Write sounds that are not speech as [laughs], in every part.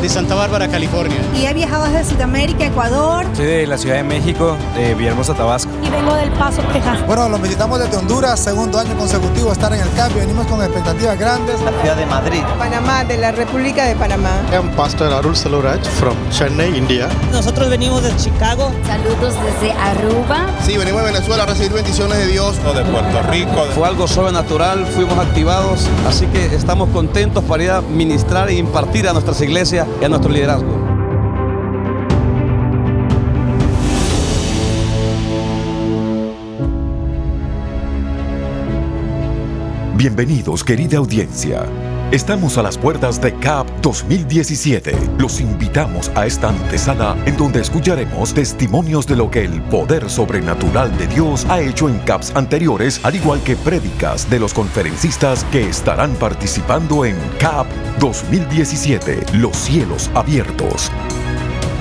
De Santa Bárbara, California. Y he viajado desde Sudamérica, Ecuador. Soy de la Ciudad de México, de Villahermosa, Tabasco. Y vengo del Paso, Texas. Bueno, los visitamos desde Honduras, segundo año consecutivo estar en el cambio. Venimos con expectativas grandes. La ciudad de Madrid. Panamá, de la República de Panamá. I'm Pastor Arul Saluraj from Chennai, India. Nosotros venimos de Chicago. Saludos desde Aruba. Sí, venimos de Venezuela a recibir bendiciones de Dios. De Puerto Rico. Fue algo sobrenatural, fuimos activados, así que estamos contentos para ir a ministrar e impartir a nuestras iglesias a nuestro liderazgo. Bienvenidos, querida audiencia. Estamos a las puertas de CAP 2017. Los invitamos a esta antesala en donde escucharemos testimonios de lo que el poder sobrenatural de Dios ha hecho en CAPs anteriores, al igual que prédicas de los conferencistas que estarán participando en CAP 2017, los cielos abiertos.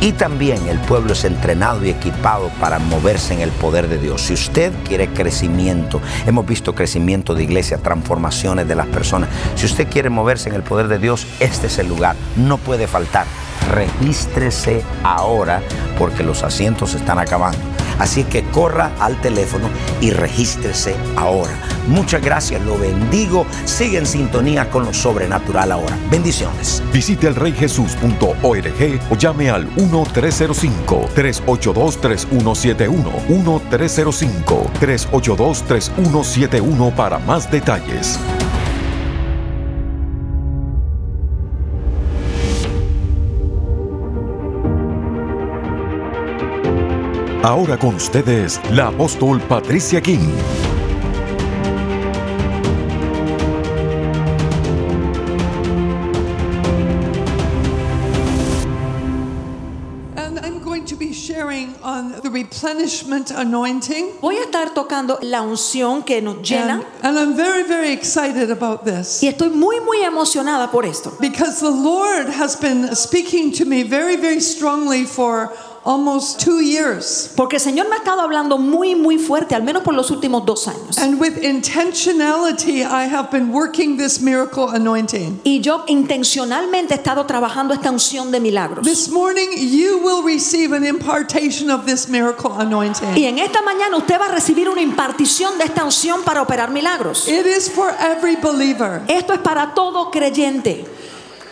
y también el pueblo es entrenado y equipado para moverse en el poder de Dios. Si usted quiere crecimiento, hemos visto crecimiento de iglesia, transformaciones de las personas. Si usted quiere moverse en el poder de Dios, este es el lugar. No puede faltar. Regístrese ahora porque los asientos se están acabando. Así que corra al teléfono y regístrese ahora. Muchas gracias, lo bendigo. Sigue en sintonía con lo sobrenatural ahora. Bendiciones. Visite elreyjesus.org o llame al 1-305-382-3171. 1-305-382-3171 para más detalles. Ahora con ustedes, la apóstol Patricia King. replenishment anointing. Voy a estar tocando la unción que nos llena. And, and I'm very very excited about this. Y estoy muy muy emocionada por esto. Because the Lord has been speaking to me very very strongly for almost two years. Porque el Señor me ha estado hablando muy muy fuerte, al menos por los últimos dos años. And with intentionality, I have been working this miracle anointing. Y yo intencionalmente he estado trabajando esta unción de milagros. This morning, you will receive an impartation of this miracle anointing. Y en esta mañana usted va a recibir una impartición de esta unción para operar milagros. It is for every believer. Esto es para todo creyente.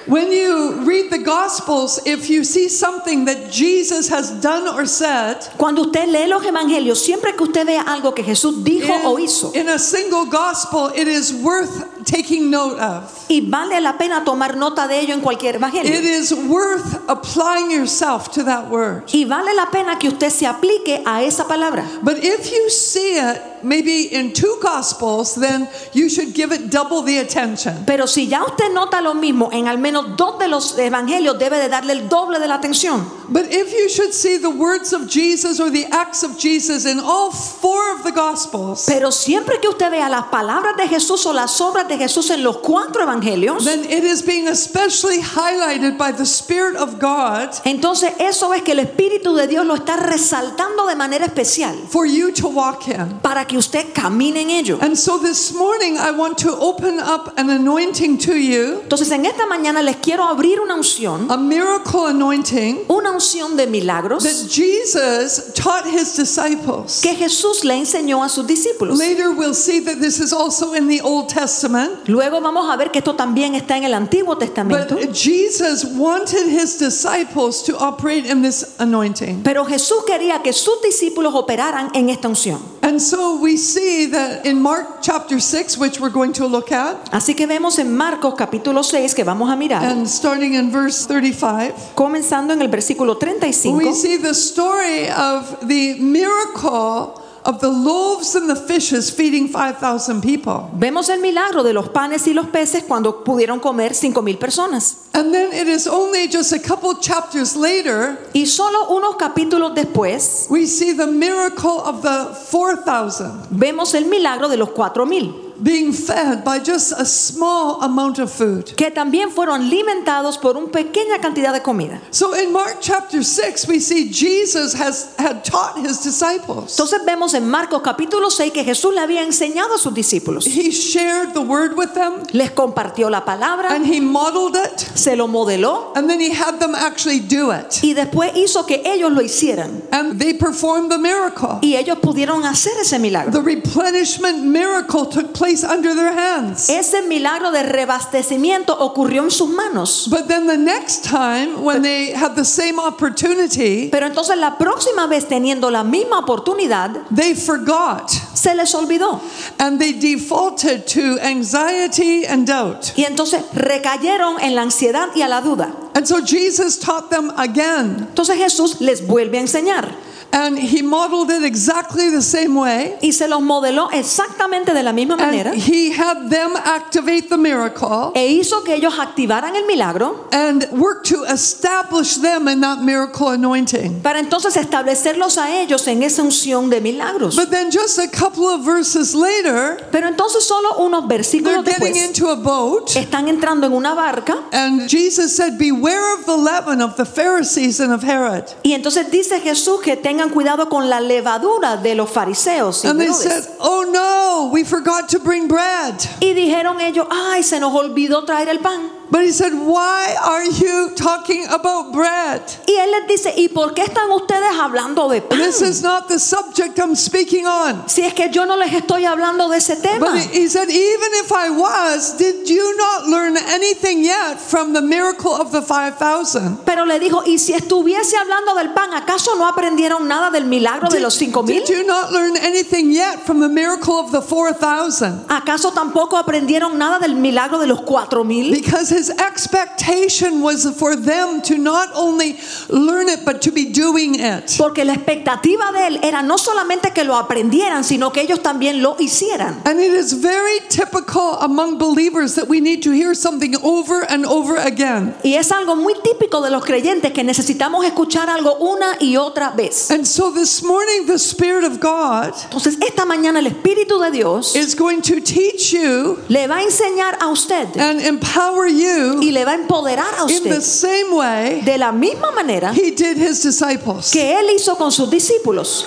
When you read the Gospels, if you see something that Jesus has done or said, cuando usted lee los evangelios, siempre que usted vea algo que Jesús dijo in, o hizo, in a single gospel, it is worth taking note of. Y vale la pena tomar nota de ello en cualquier evangelio. It is worth applying yourself to that word. Y vale la pena que usted se aplique a esa palabra. But if you see it maybe in two gospels, then you should give it double the attention. Pero si ya usted nota lo mismo en al menos dos de los evangelios, debe de darle el doble de la atención. But if you should see the words of Jesus or the acts of Jesus in all four of the gospels, pero siempre que usted vea las palabras de Jesús o las obras de Jesús en los cuatro evangelios, then it is being especially highlighted by the Spirit of God. Entonces eso es que el Espíritu de Dios lo está resaltando de manera especial. For you to walk in. Para que usted camine en ello. And so this morning I want to open up an anointing to you. Entonces en esta mañana les quiero abrir una unción. A miracle anointing. Una unción de milagros. That Jesus taught his disciples. Que Jesús le enseñó a sus discípulos. Later we'll see that this is also in the Old Testament. Luego vamos a ver que esto también está en el Antiguo Testamento. But Jesus wanted his disciples to operate in this anointing. Pero Jesús quería que sus discípulos operaran en esta unción. And so we see that in Mark chapter 6, which we're going to look at, Así que vemos en Marcos capítulo 6 que vamos a mirar, and starting in verse 35, comenzando en el versículo 35. we see the story of the miracle of the loaves and the fishes feeding 5,000 people. Vemos el milagro de los panes y los peces cuando pudieron comer cinco mil personas. And then it is only just a couple chapters later, Y solo unos capítulos después we see the miracle of the 4,000 vemos el milagro de los cuatro mil, being fed by just a small amount of food. que también fueron alimentados por una pequeña cantidad de comida. So in Mark chapter 6, we see Jesus has had taught his disciples. Entonces vemos en Marcos capítulo 6 que Jesús le había enseñado a sus discípulos. He shared the word with them Les compartió la palabra, and he modeled it se lo modeló and then he had them actually do it. y después hizo que ellos lo hicieran. And they performed the miracle. Y ellos pudieron hacer ese milagro. The replenishment miracle took place under their hands. Ese milagro de reabastecimiento ocurrió en sus manos. But then the next time, when they had the same opportunity, Pero entonces la próxima vez teniendo la misma oportunidad, they forgot se les olvidó. and they defaulted to anxiety and doubt. Y entonces recayeron en la ansiedad y a la duda. And so Jesus taught them again, Entonces Jesús les vuelve a enseñar and he modeled it exactly the same way. y se los modeló exactamente de la misma manera And he had them activate the miracle e hizo que ellos activaran el milagro and work to establish them in that miracle anointing. para entonces establecerlos a ellos en esa unción de milagros. But then just a couple of verses later, Pero entonces solo unos they're versículos getting después into a boat. están entrando en una barca And Jesus said, Beware of the leaven of the Pharisees and of Herod. y entonces dice Jesús que tengan cuidado con la levadura de los fariseos y And they Herodes. said, Oh no, we forgot to bring bread. Y dijeron ellos, ay, se nos olvidó traer el pan. But he said, Why are you talking about bread? Y él les dice, ¿y por qué están ustedes hablando de pan? This is not the subject I'm speaking on. Si es que yo no les estoy hablando de ese tema. But he said, Even if I was, did you not learn anything yet from the miracle of the 5,000? Pero le dijo, ¿y si estuviese hablando del pan, acaso no aprendieron nada del milagro de los cinco mil? Did you not learn anything yet from the miracle of the 4,000? ¿Acaso tampoco aprendieron nada del milagro de los cuatro mil? Because his expectation was for them to not only learn it, but to be doing it. Porque la expectativa de él era no solamente que lo aprendieran, sino que ellos también lo hicieran. And it is very typical among believers that we need to hear something over and over again. Y es algo muy típico de los creyentes que necesitamos escuchar algo una y otra vez. And so this morning, the Spirit of God Entonces, esta mañana el Espíritu de Dios is going to teach you le va a enseñar a usted and empower you y le va a empoderar a in the usted same way de la misma manera he did his disciples. que él hizo con sus discípulos.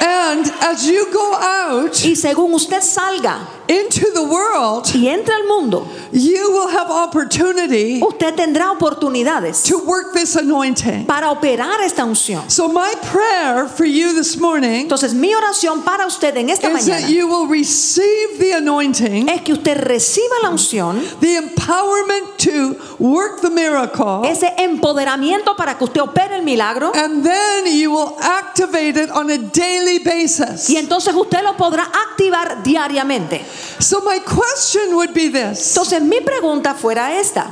And as you go out Y según usted salga into the world, y entre al mundo, you will have opportunity usted tendrá oportunidades to work this anointing. para operar esta unción. So my prayer for you this morning Entonces, mi oración para usted en esta is that mañana you will receive the anointing, es que usted reciba la unción, the empowerment to work the miracle, ese empoderamiento para que usted opere el milagro and then you will activate it on a daily basis. y entonces usted lo podrá activar diariamente. So my question would be this. Entonces, mi pregunta fuera esta.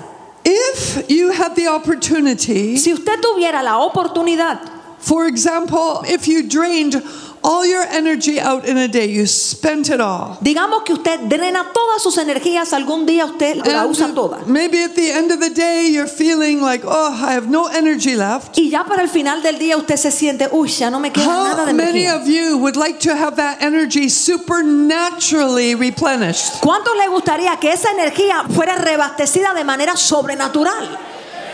If you had the opportunity, Si usted tuviera la oportunidad, for example, if you drained all your energy out in a day, you spent it all. digamos que usted drena todas sus energías, algún día usted la usa toda. maybe at the end of the day, you're feeling like, oh, I have no energy left. Y ya para el final del día usted se siente, uy, ya no me queda nada de energía." How many of you would like to have that energy supernaturally replenished? ¿Cuántos le gustaría que esa energía fuera reabastecida de manera sobrenatural?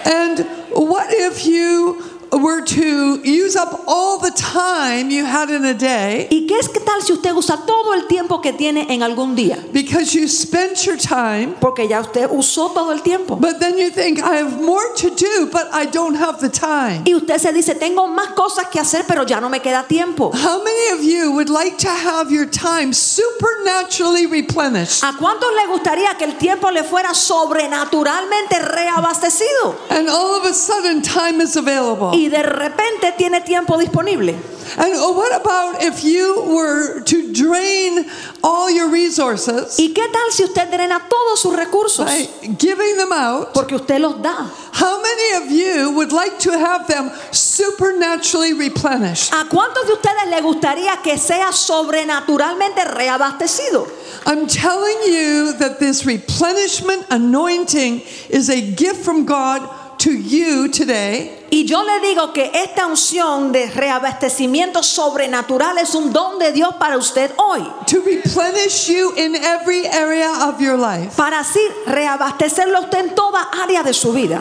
And what if you were to use up all the time you had in a day ¿Y qué es que tal si usted usa todo el tiempo que tiene en algún día? because you spent your time, Porque ya usted usó todo el tiempo. but then you think, I have more to do, but I don't have the time? Y usted se dice, tengo más cosas que hacer, pero ya no me queda tiempo. How many of you would like to have your time supernaturally replenished? ¿A cuántos le gustaría que el tiempo le fuera sobrenaturalmente reabastecido? And all of a sudden, time is available. Y de repente tiene tiempo disponible. And oh, what about if you were to drain all your resources? ¿Y qué tal si usted drena todos sus recursos? By giving them out. Porque usted los da. How many of you would like to have them supernaturally replenished? ¿A cuántos de ustedes le gustaría que sea sobrenaturalmente reabastecido? I'm telling you that this replenishment anointing is a gift from God to you today. Y yo le digo que esta unción de reabastecimiento sobrenatural es un don de Dios para usted hoy. To replenish you in every area of your life. Para así reabastecerlo a usted en toda área de su vida.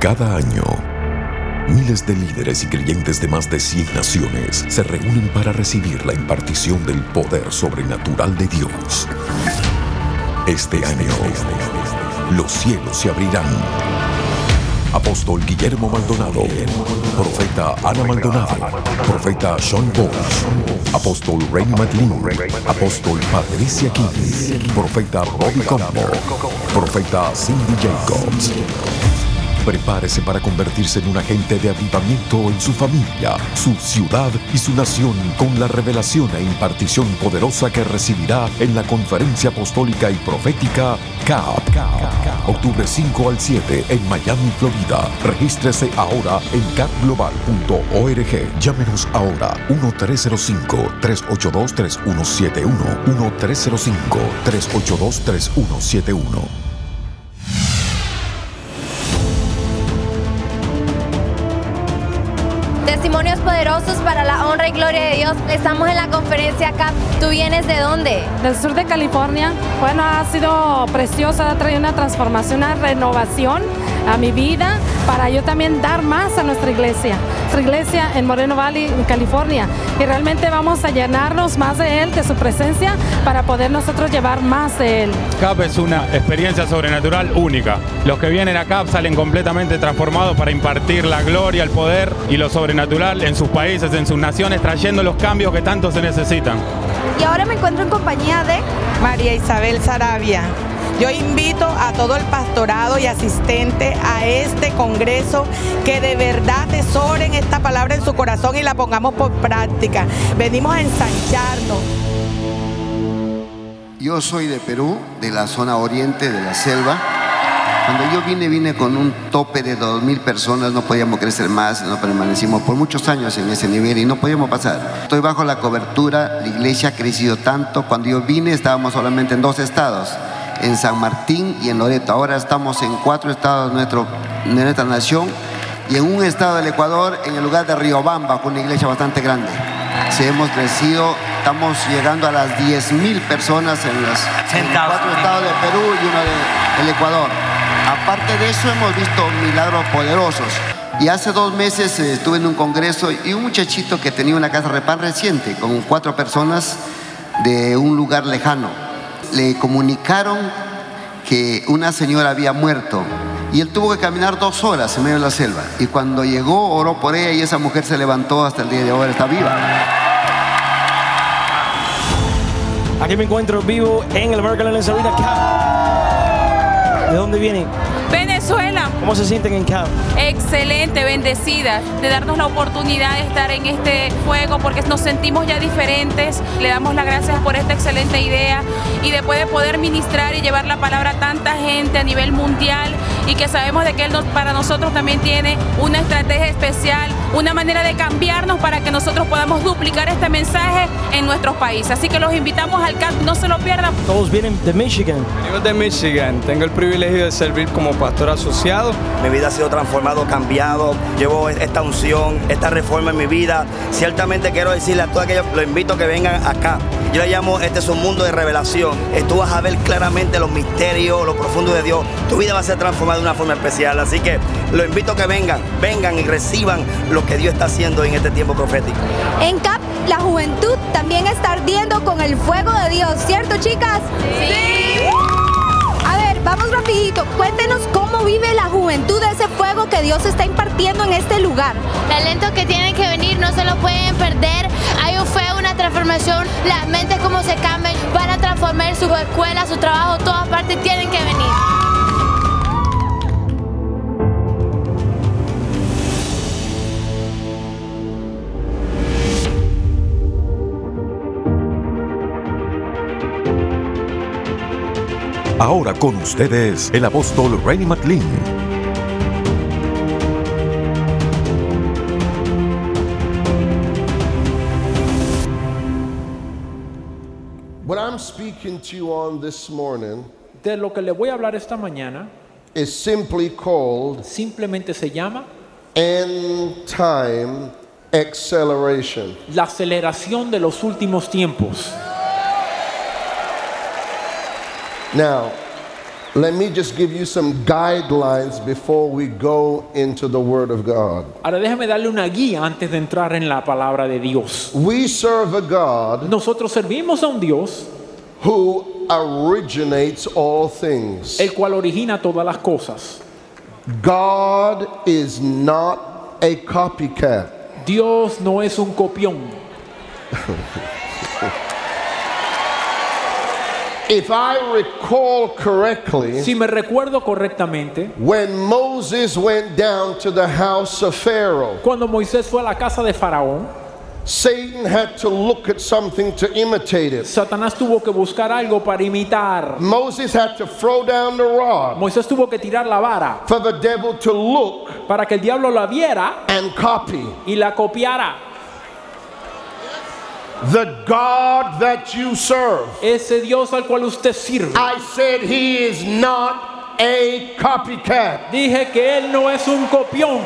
Cada año, miles de líderes y creyentes de más de 100 naciones se reúnen para recibir la impartición del poder sobrenatural de Dios. Este año, los cielos se abrirán. Apóstol Guillermo Maldonado, Profeta Ana Maldonado, Profeta Sean Bosch, Apóstol Rainy McLean, Apóstol Patricia King, Profeta Bobby Combo, Profeta Cindy Jacobs. Prepárese para convertirse en un agente de avivamiento en su familia, su ciudad y su nación con la revelación e impartición poderosa que recibirá en la conferencia apostólica y profética CAP. Octubre 5 al 7 en Miami, Florida. Regístrese ahora en capglobal.org. Llámenos ahora 1-305-382-3171. 1-305-382-3171. Para la honra y gloria de Dios. Estamos en la conferencia CAP. ¿Tú vienes de dónde? Del sur de California. Bueno, ha sido preciosa, ha traído una transformación, una renovación a mi vida para yo también dar más a nuestra iglesia. Nuestra iglesia en Moreno Valley, en California. Y realmente vamos a llenarnos más de Él, de su presencia, para poder nosotros llevar más de Él. CAP es una experiencia sobrenatural única. Los que vienen a CAP salen completamente transformados para impartir la gloria, el poder y lo sobrenatural en sus países, en sus naciones, trayendo los cambios que tanto se necesitan. Y ahora me encuentro en compañía de María Isabel Sarabia. Yo invito a todo el pastorado y asistente a este congreso que de verdad tesoren esta palabra en su corazón y la pongamos por práctica. Venimos a ensancharnos. Yo soy de Perú, de la zona oriente de la selva. Cuando yo vine, vine con un tope de 2.000 personas, no podíamos crecer más, no permanecimos por muchos años en ese nivel y no podíamos pasar. Estoy bajo la cobertura, la iglesia ha crecido tanto. Cuando yo vine estábamos solamente en dos estados, en San Martín y en Loreto. Ahora estamos en cuatro estados de, nuestro, de nuestra nación y en un estado del Ecuador, en el lugar de Riobamba, con una iglesia bastante grande. Sí, hemos crecido, estamos llegando a las 10.000 personas en los en cuatro estados de Perú y uno del de, Ecuador. Aparte de eso, hemos visto milagros poderosos. Y hace dos meses eh, estuve en un congreso y un muchachito que tenía una casa de pan reciente con cuatro personas de un lugar lejano. Le comunicaron que una señora había muerto y él tuvo que caminar dos horas en medio de la selva. Y cuando llegó, oró por ella y esa mujer se levantó hasta el día de hoy, está viva. Aquí me encuentro vivo en el Airlines Arena Camp. ¿De dónde? Venezuela. ¿Cómo se sienten en Camp? Excelente, bendecidas de darnos la oportunidad de estar en este fuego porque nos sentimos ya diferentes. Le damos las gracias por esta excelente idea y después de poder ministrar y llevar la palabra a tanta gente a nivel mundial y que sabemos de que Él nos, para nosotros también tiene una estrategia especial, una manera de cambiarnos para que nosotros podamos duplicar este mensaje en nuestros países. Así que los invitamos al camp, no se lo pierdan. Todos vienen de Michigan. Venimos de Michigan. Tengo el privilegio de servir como pastor asociado. Mi vida ha sido transformado, cambiado. Llevo esta unción, esta reforma en mi vida. Ciertamente quiero decirle a todos aquellos, los invito a que vengan acá. Yo le llamo, este es un mundo de revelación. Tú vas a ver claramente los misterios, lo profundo de Dios. Tu vida va a ser transformada de una forma especial. Así que los invito a que vengan, vengan y reciban lo que Dios está haciendo en este tiempo profético. En CAP, la juventud también está ardiendo con el fuego de Dios, ¿cierto, chicas? Sí. Vamos rapidito. Cuéntenos cómo vive la juventud ese fuego que Dios está impartiendo en este lugar. Talento que tienen que venir, no se lo pueden perder. Hay un fuego, una transformación, las mentes como se cambian, van a transformar su escuela, su trabajo, todas partes tienen que venir. Ahora con ustedes, el apóstol Rainy McLean. What I'm speaking to you on this morning De lo que le voy a hablar esta mañana is simply called simplemente se llama end time acceleration. la aceleración de los últimos tiempos. Now, let me just give you some guidelines before we go into the Word of God. Ahora déjame darle una guía antes de entrar en la palabra de Dios. We serve a God Nosotros servimos a un Dios who originates all things. el cual origina todas las cosas. God is not a copycat. Dios no es un copión. [laughs] If I recall correctly, Si me recuerdo correctamente, when Moses went down to the house of Pharaoh, cuando Moisés fue a la casa de Faraón, Satan had to look at something to imitate it. Satanás tuvo que buscar algo para imitar. Moses had to throw down the rod Moisés tuvo que tirar la vara for the devil to look para que el diablo la viera and copy. y la copiara. The God that you serve, Ese Dios al cual usted sirve. I said he is not a copycat. Dije que él no es un copión,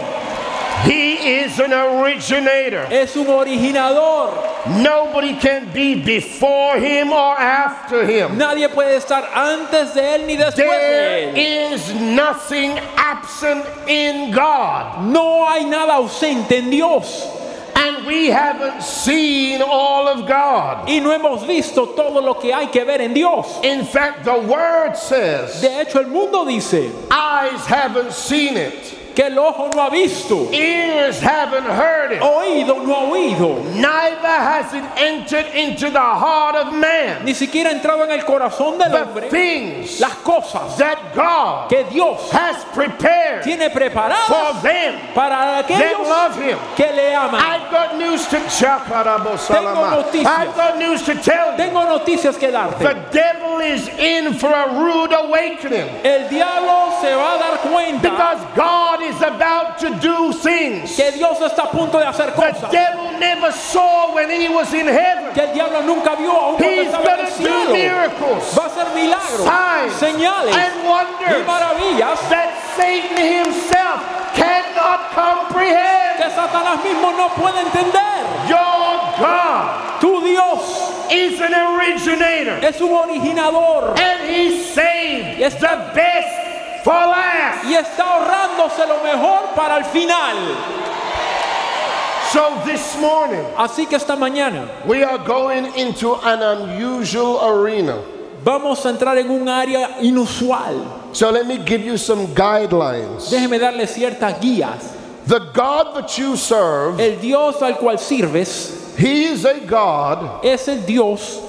He is an originator. es un originador. Nobody can be before him or after him. Nadie puede estar antes de él ni después de él. is nothing absent in God. No hay nada ausente en Dios. And we haven't seen all of God. Y no hemos visto todo lo que hay que ver en Dios. In fact, the word says, De hecho, el mundo dice eyes haven't seen it, que el ojo no ha visto, ears haven't heard it, oído no ha oído, neither has it entered into the heart of man. ni siquiera ha entrado en el corazón del The hombre things las cosas that God que Dios has prepared tiene preparadas for them para that aquellos love Him. que le aman. I've got news to Salama. noticias. I've got news to tell you. Tengo noticias que The darte. devil is in for a rude awakening. El diablo se va a dar cuenta because God is about to do things. que Dios está a punto de hacer the devil never saw when he was in heaven. que el diablo nunca vio aún cuando He's estaba en el going to do miracles, Va a hacer milagros, signs, señales and y wonders maravillas that Satan himself cannot comprehend. que Satanás mismo no puede entender. Your God Tu Dios is an originator, es un originador and He saved Yes. the best for last. y está ahorrándose lo mejor para el final. So this morning, Así que esta mañana we are going into an unusual arena. Vamos a entrar en un área inusual. So let me give you some guidelines. Déjeme darle ciertas guías. The God that you serve, El Dios al cual sirves He is a God es el Dios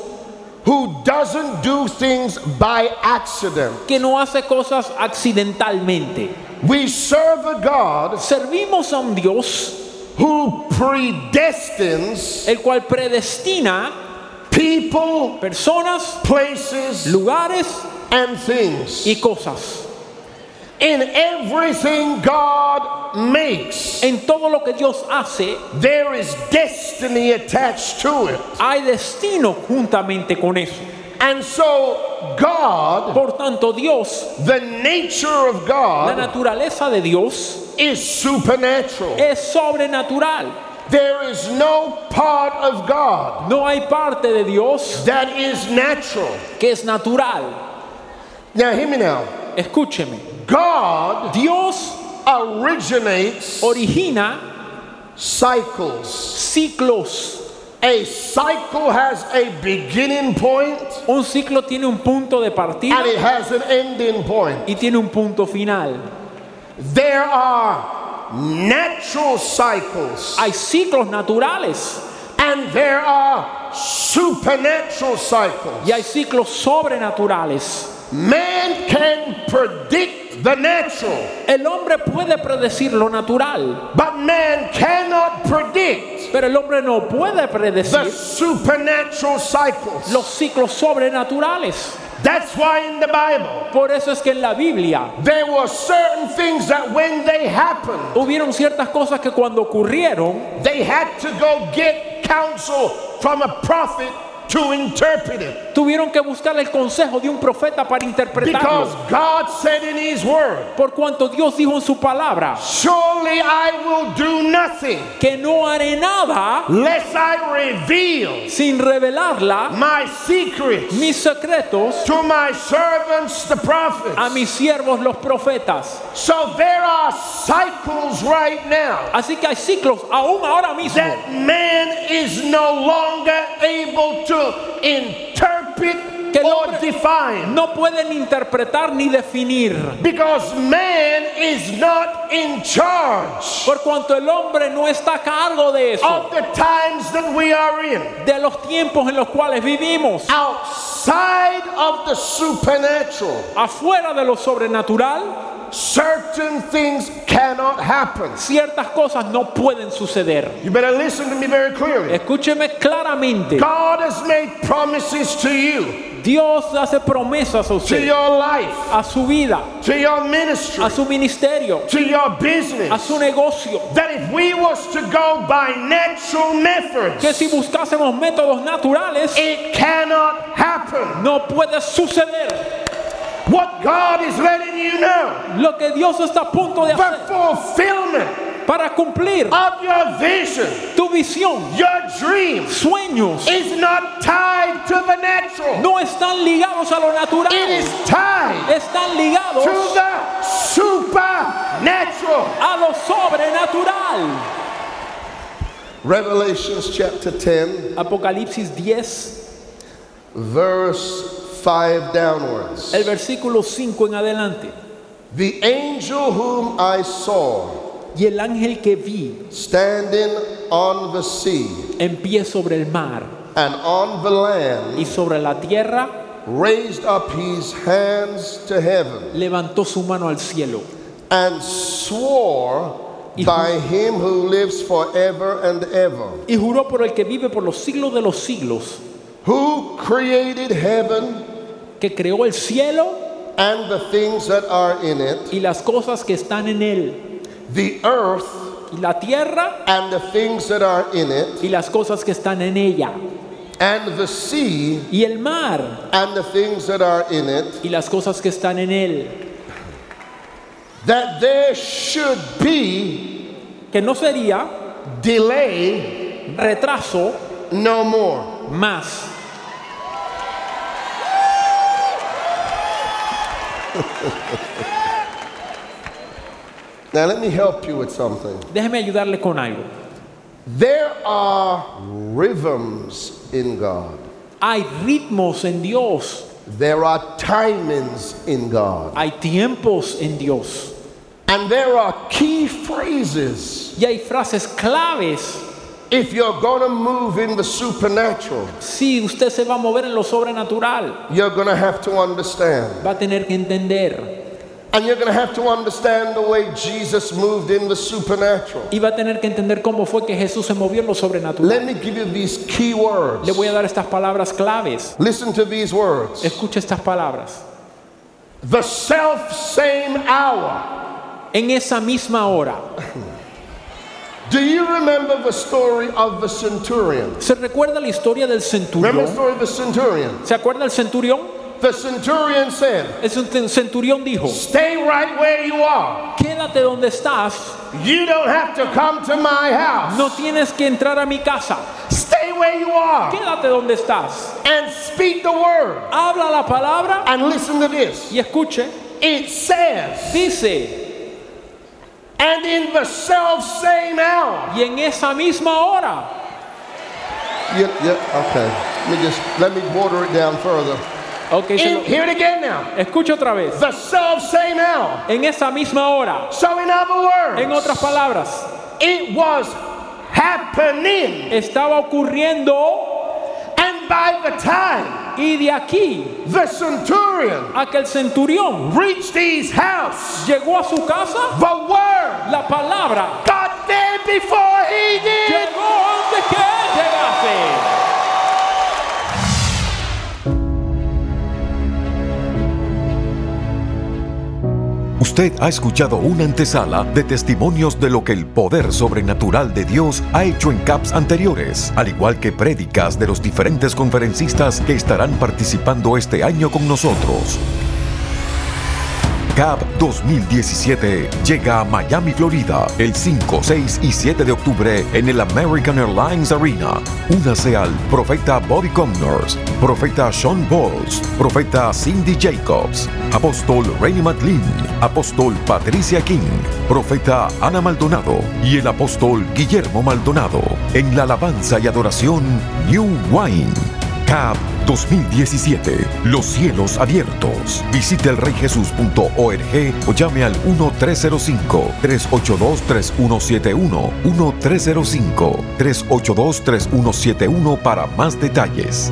who doesn't do things by accident. que no hace cosas accidentalmente. We serve a God Servimos a un Dios who predestines el cual predestina people, personas, places, lugares and things. y cosas. In everything God makes, En todo lo que Dios hace, there is destiny attached to it. hay destino juntamente con eso. And so, God, Por tanto, Dios, the nature of God, la naturaleza de Dios is supernatural. es sobrenatural. There is no part of God No hay parte de Dios that is natural. que es natural. Now, hear me now. Escúcheme. God Dios originates origina cycles. ciclos. A cycle has a beginning point Un ciclo tiene un punto de partida and it has an ending point. y tiene un punto final. There are natural cycles Hay ciclos naturales and there are supernatural cycles. y hay ciclos sobrenaturales. Man can predict the natural, El hombre puede predecir lo natural, but man cannot predict pero el hombre no puede the predecir supernatural cycles. los ciclos sobrenaturales. That's why in the Bible, Por eso es que en la Biblia there were certain things that when they happened, hubieron ciertas cosas que cuando ocurrieron, they had to go get counsel from a prophet to interpret it. tuvieron que buscar el consejo de un profeta para interpretarlo. Because God said in His Word, Por cuanto Dios dijo en su palabra Surely I will do nothing que no haré nada lest I reveal sin revelarla my secrets mis secretos to my servants, the prophets. a mis siervos los profetas. So there are cycles right now Así que hay ciclos aún ahora mismo that man is no longer able to interpret que el or hombre define. no pueden interpretar ni definir. Because man is not in charge Por cuanto el hombre no está a cargo de eso, of the times that we are in. de los tiempos en los cuales vivimos. Outside of the supernatural, Afuera de lo sobrenatural, certain things cannot happen. ciertas cosas no pueden suceder. You better listen to me very clearly. Escúcheme claramente. God has made promises to you, Dios hace promesas a to usted, your life, a su vida, to your ministry, a su ministerio, to your a business. su negocio. That if we was to go by natural methods, Que si buscásemos métodos naturales, it cannot happen. no puede suceder. What God is letting you know, Lo que Dios está a punto de hacer fulfillment para cumplir of your vision, tu visión, your dream, sueños, is not tied to the natural. no están ligados a lo natural. It is tied Están ligados to the supernatural. a lo sobrenatural. Revelations chapter 10, Apocalipsis 10, verse 5 downwards. el versículo 5 en adelante. The angel whom I saw Y el ángel que vi standing on the sea en pie sobre el mar and on the land y sobre la tierra raised up his hands to heaven levantó su mano al cielo and swore by him who lives forever and ever, y juró por el que vive por los siglos de los siglos, who created heaven que creó el cielo and the things that are in it, y las cosas que están en él, the earth y la tierra and the things that are in it, y las cosas que están en ella, and the sea y el mar and the things that are in it, y las cosas que están en él, that there should be que no sería delay retraso no more. más. Now, let me help you with something. Déjeme ayudarle con algo. There are rhythms in God, Hay ritmos en Dios, there are timings in God, hay tiempos en Dios and there are key phrases. y hay frases claves. If you're to move in the supernatural, Si usted se va a mover en lo sobrenatural, you're to have to understand. va a tener que entender And you're going to have to understand the way Jesus moved in the supernatural. y va a tener que entender cómo fue que Jesús se movió en lo sobrenatural. Let me give you these key words. Le voy a dar estas palabras claves. Listen to these words. Escucha estas palabras. The self same hour. En esa misma hora. [laughs] Do you remember the story of the centurion? ¿Se recuerda la historia del Remember the centurión? story of the centurion? ¿Se acuerda el centurión? The centurion said, El cent- centurión dijo, Stay right where you are. quédate donde estás, You don't have to come to my house. no tienes que entrar a mi casa, Stay where you are quédate donde estás, and speak the word. habla la palabra And listen to this. y escuche, It says, dice, and in the self same hour. y en esa misma hora, Yeah, yeah, okay. Let me just let me water it down further. ok, se In, lo- hear it again now. Escucha otra vez, The self same hour. en esa misma hora, So in other words, en otras palabras, it was happening. estaba ocurriendo And by the time y de aquí the centurion a que el centurión reached his house, llegó a su casa, the word la palabra got there before he did. llegó antes que él llegase. Usted ha escuchado una antesala de testimonios de lo que el poder sobrenatural de Dios ha hecho en CAPS anteriores, al igual que prédicas de los diferentes conferencistas que estarán participando este año con nosotros. CAP 2017 llega a Miami, Florida, el 5, 6 y 7 de octubre en el American Airlines Arena. Únase al profeta Bobby Connors, profeta Sean Bowles, profeta Cindy Jacobs, apóstol Rainy McLean, apóstol Patricia King, profeta Ana Maldonado y el apóstol Guillermo Maldonado en la alabanza y adoración New Wine. CAP 2017. Los cielos abiertos. Visite elreyjesus.org o llame al 1-305-382-3171. 1-305-382-3171 para más detalles.